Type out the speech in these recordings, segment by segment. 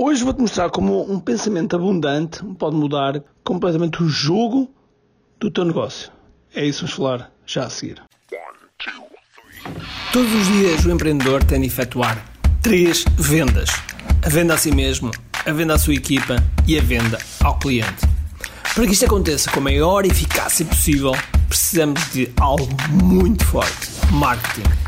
Hoje vou-te mostrar como um pensamento abundante pode mudar completamente o jogo do teu negócio. É isso que vamos falar já a seguir. Todos os dias o empreendedor tem de efetuar três vendas: a venda a si mesmo, a venda à sua equipa e a venda ao cliente. Para que isto aconteça com a maior eficácia possível, precisamos de algo muito forte: marketing.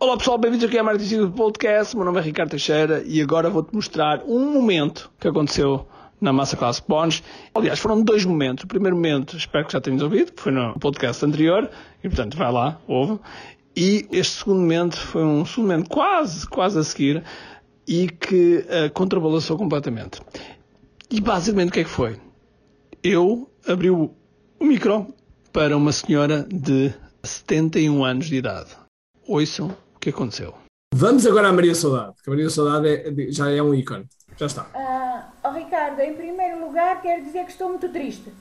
Olá pessoal, bem-vindos aqui ao Marketing Secrets Podcast. Meu nome é Ricardo Teixeira e agora vou-te mostrar um momento que aconteceu na Massa Class Bonds. Aliás, foram dois momentos. O primeiro momento, espero que já tenhas ouvido, foi no podcast anterior, e portanto vai lá, ouve. E este segundo momento foi um segundo momento quase, quase a seguir e que uh, contrabalançou completamente. E basicamente o que é que foi? Eu abri o, o micro para uma senhora de 71 anos de idade. Ouçam o que aconteceu. Vamos agora à Maria Saudade, que a Maria Saudade é, já é um ícone. Já está. Uh, oh Ricardo, em primeiro lugar quero dizer que estou muito triste.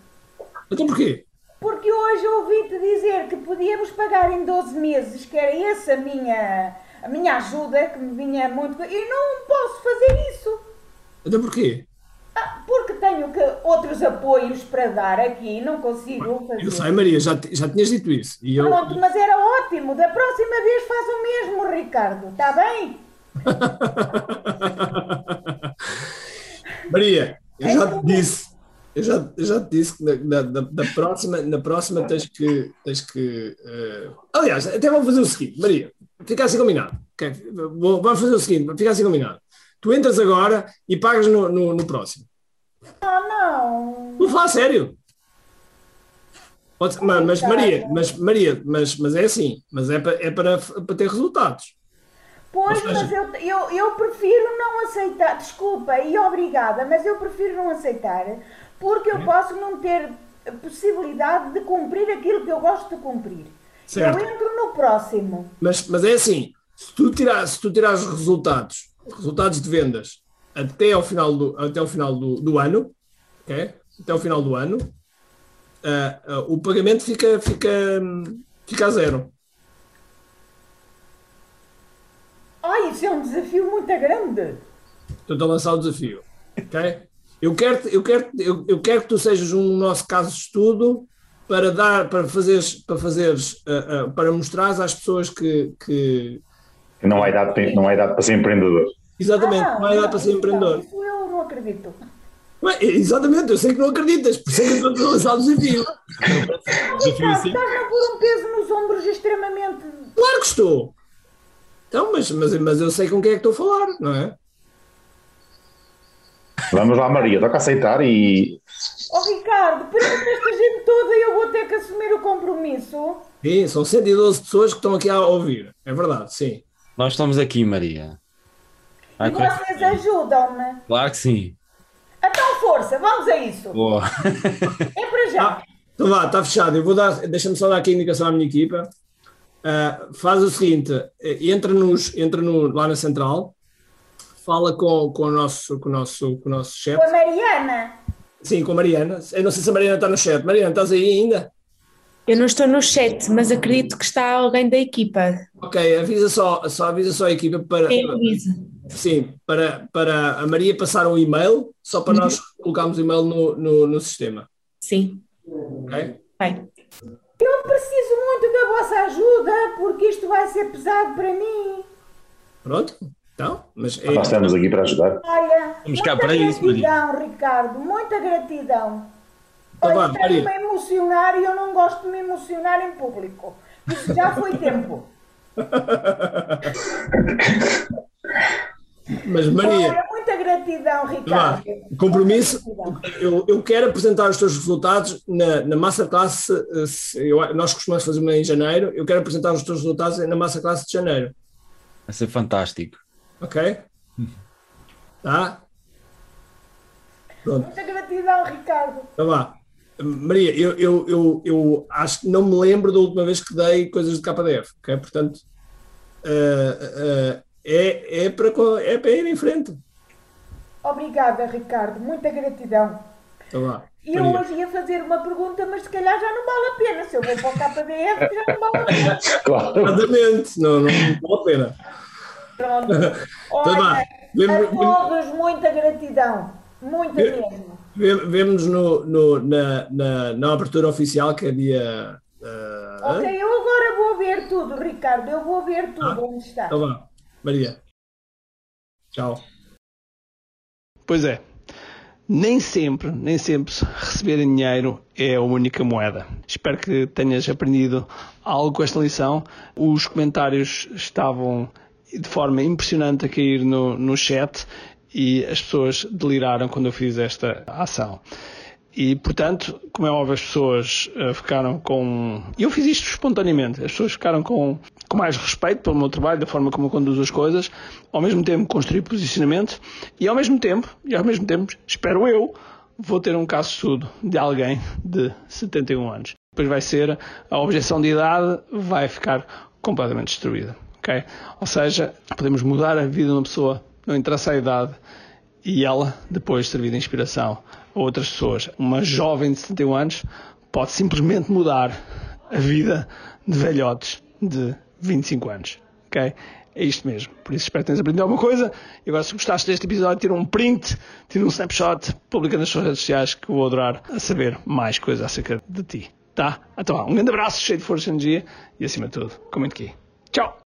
Então porquê? Porque hoje ouvi-te dizer que podíamos pagar em 12 meses, que era essa a minha, a minha ajuda, que me vinha muito. E não posso fazer isso. Então porquê? Tenho que, outros apoios para dar aqui, não consigo fazer. Eu sei, Maria, já, já tinhas dito isso. E eu... Pronto, mas era ótimo. Da próxima vez faz o mesmo, Ricardo. Está bem? Maria, eu já te disse eu já, eu já te disse que na, na, na, próxima, na próxima tens que. Tens que uh... Aliás, até vamos fazer o seguinte, Maria, fica assim combinado. Okay? Vamos fazer o seguinte, fica assim combinado. Tu entras agora e pagas no, no, no próximo. Ah, não. Vou falar sério. Pode, mas, mas, Maria, mas, Maria mas, mas é assim, mas é para, é para, para ter resultados. Pois, seja, mas eu, eu, eu prefiro não aceitar, desculpa e obrigada, mas eu prefiro não aceitar porque eu posso não ter possibilidade de cumprir aquilo que eu gosto de cumprir. Certo. Eu entro no próximo. Mas, mas é assim, se tu tirares, se tu tirares resultados, resultados de vendas até ao final do, até ao final do, do ano, okay? até ao final do ano, uh, uh, o pagamento fica, fica, fica a zero. Ai, isso é um desafio muito grande. Estou a lançar o desafio. ok? Eu quero, eu quero, eu, eu quero que tu sejas um nosso caso de estudo para dar, para fazeres, para fazeres, uh, uh, para mostrares às pessoas que, que não há idade, não há idade para ser empreendedor. Exatamente, ah, não idade para ser empreendedor. Isso eu não acredito. Ué, exatamente, eu sei que não acreditas, por isso é que eu estou a lançar o desafio. Estás a pôr um peso nos ombros extremamente. Claro que estou. Então, mas, mas, mas eu sei com quem é que estou a falar, não é? Vamos lá, Maria, toca aceitar e. Oh, Ricardo, perante esta gente toda eu vou ter que assumir o compromisso. Sim, são 112 pessoas que estão aqui a ouvir. É verdade, sim. Nós estamos aqui, Maria. Vai, e vocês ajudam-me? Claro que sim. Então, força, vamos a isso. Boa. É para já. Ah, então vá, está fechado. Eu vou dar, deixa-me só dar aqui a indicação à minha equipa. Uh, faz o seguinte: entra, nos, entra no, lá na central, fala com, com, o nosso, com, o nosso, com o nosso chefe. Com a Mariana. Sim, com a Mariana. Eu não sei se a Mariana está no chat. Mariana, estás aí ainda? Eu não estou no chat, mas acredito que está alguém da equipa. Ok, avisa só, só avisa só a equipa para. Quem avisa? Sim, para, para a Maria passar um e-mail, só para uhum. nós colocarmos o e-mail no, no, no sistema. Sim. Ok? Bem. Eu preciso muito da vossa ajuda, porque isto vai ser pesado para mim. Pronto, então, mas é... Nós estamos aqui para ajudar. Olha, Vamos cá para isso, gratidão, Ricardo, muita gratidão. Então, Olha, estás-me a emocionar e eu não gosto de me emocionar em público. Isso já foi tempo. Mas Maria. Olha, muita gratidão, Ricardo. compromisso. Eu, eu quero apresentar os teus resultados na, na Masterclass. Eu, nós costumamos fazer uma em janeiro. Eu quero apresentar os teus resultados na Masterclass de janeiro. Vai ser fantástico. Ok? Tá? Pronto. Muita gratidão, Ricardo. Então vá. Maria, eu, eu, eu, eu acho que não me lembro da última vez que dei coisas de KDF, ok? Portanto, uh, uh, é, é, para, é para ir em frente. Obrigada, Ricardo. Muita gratidão. Então vá. E eu hoje ia fazer uma pergunta, mas se calhar já não vale a pena. Se eu vou para o KDF, já não vale a pena. Claro. Exatamente, não, não vale a pena. Pronto. Olha, a todos, muita gratidão. Muita mesmo. Vemos no, no, na, na, na abertura oficial que é dia. Uh... Ok, eu agora vou ver tudo, Ricardo. Eu vou ver tudo ah, onde está. Então vá, Maria. Tchau. Pois é. Nem sempre, nem sempre receber dinheiro é a única moeda. Espero que tenhas aprendido algo com esta lição. Os comentários estavam de forma impressionante a cair no, no chat e as pessoas deliraram quando eu fiz esta ação. E, portanto, como é óbvio, as pessoas uh, ficaram com. Eu fiz isto espontaneamente. As pessoas ficaram com, com mais respeito pelo meu trabalho, da forma como eu conduzo as coisas, ao mesmo tempo construir posicionamento e, ao mesmo tempo, e ao mesmo tempo, espero eu, vou ter um caso estudo de alguém de 71 anos. Depois vai ser a objeção de idade, vai ficar completamente destruída. Okay? Ou seja, podemos mudar a vida de uma pessoa não interessa a idade, e ela depois servir de inspiração a outras pessoas. Uma jovem de 71 anos pode simplesmente mudar a vida de velhotes de 25 anos. Ok? É isto mesmo. Por isso espero que tenhas aprendido alguma coisa. E agora, se gostaste deste episódio, tira um print, tira um snapshot, publica nas suas redes sociais que vou adorar saber mais coisas acerca de ti. Tá? Então, um grande abraço, cheio de força e energia e, acima de tudo, comente aqui. Tchau!